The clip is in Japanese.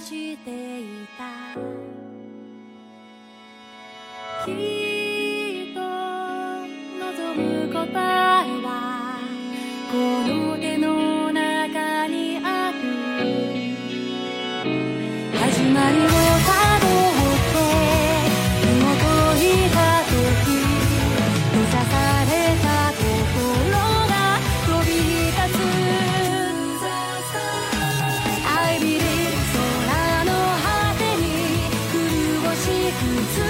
していた。きっと望む答えはこの手の中にある。始まり自。